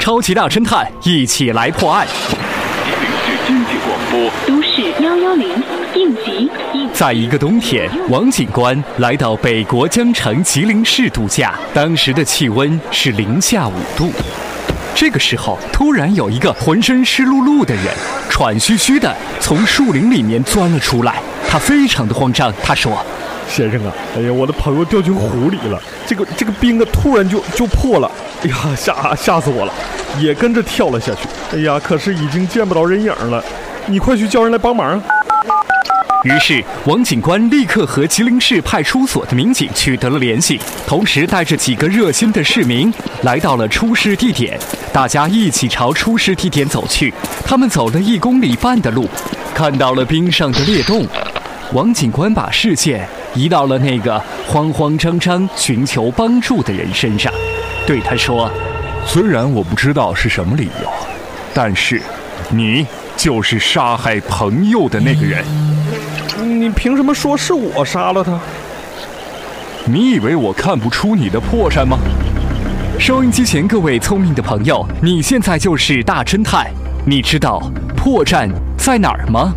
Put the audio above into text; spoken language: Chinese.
超级大侦探，一起来破案。吉林市经济广播，都市幺幺零应急应在一个冬天，王警官来到北国江城吉林市度假，当时的气温是零下五度。这个时候，突然有一个浑身湿漉漉的人，喘吁吁的从树林里面钻了出来。他非常的慌张，他说先生啊，哎呀，我的朋友掉进湖里了，这个这个冰啊，突然就就破了，哎呀，吓吓死我了，也跟着跳了下去。哎呀，可是已经见不着人影了，你快去叫人来帮忙！：“于是王警官立刻和吉林市派出所的民警取得了联系，同时带着几个热心的市民来到了出事地点，大家一起朝出事地点走去。他们走了一公里半的路，看到了冰上的裂洞。王警官把视线移到了那个慌慌张张寻求帮助的人身上，对他说。虽然我不知道是什么理由，但是你就是杀害朋友的那个人。你凭什么说是我杀了他？你以为我看不出你的破绽吗？收音机前各位聪明的朋友，你现在就是大侦探，你知道破绽在哪儿吗？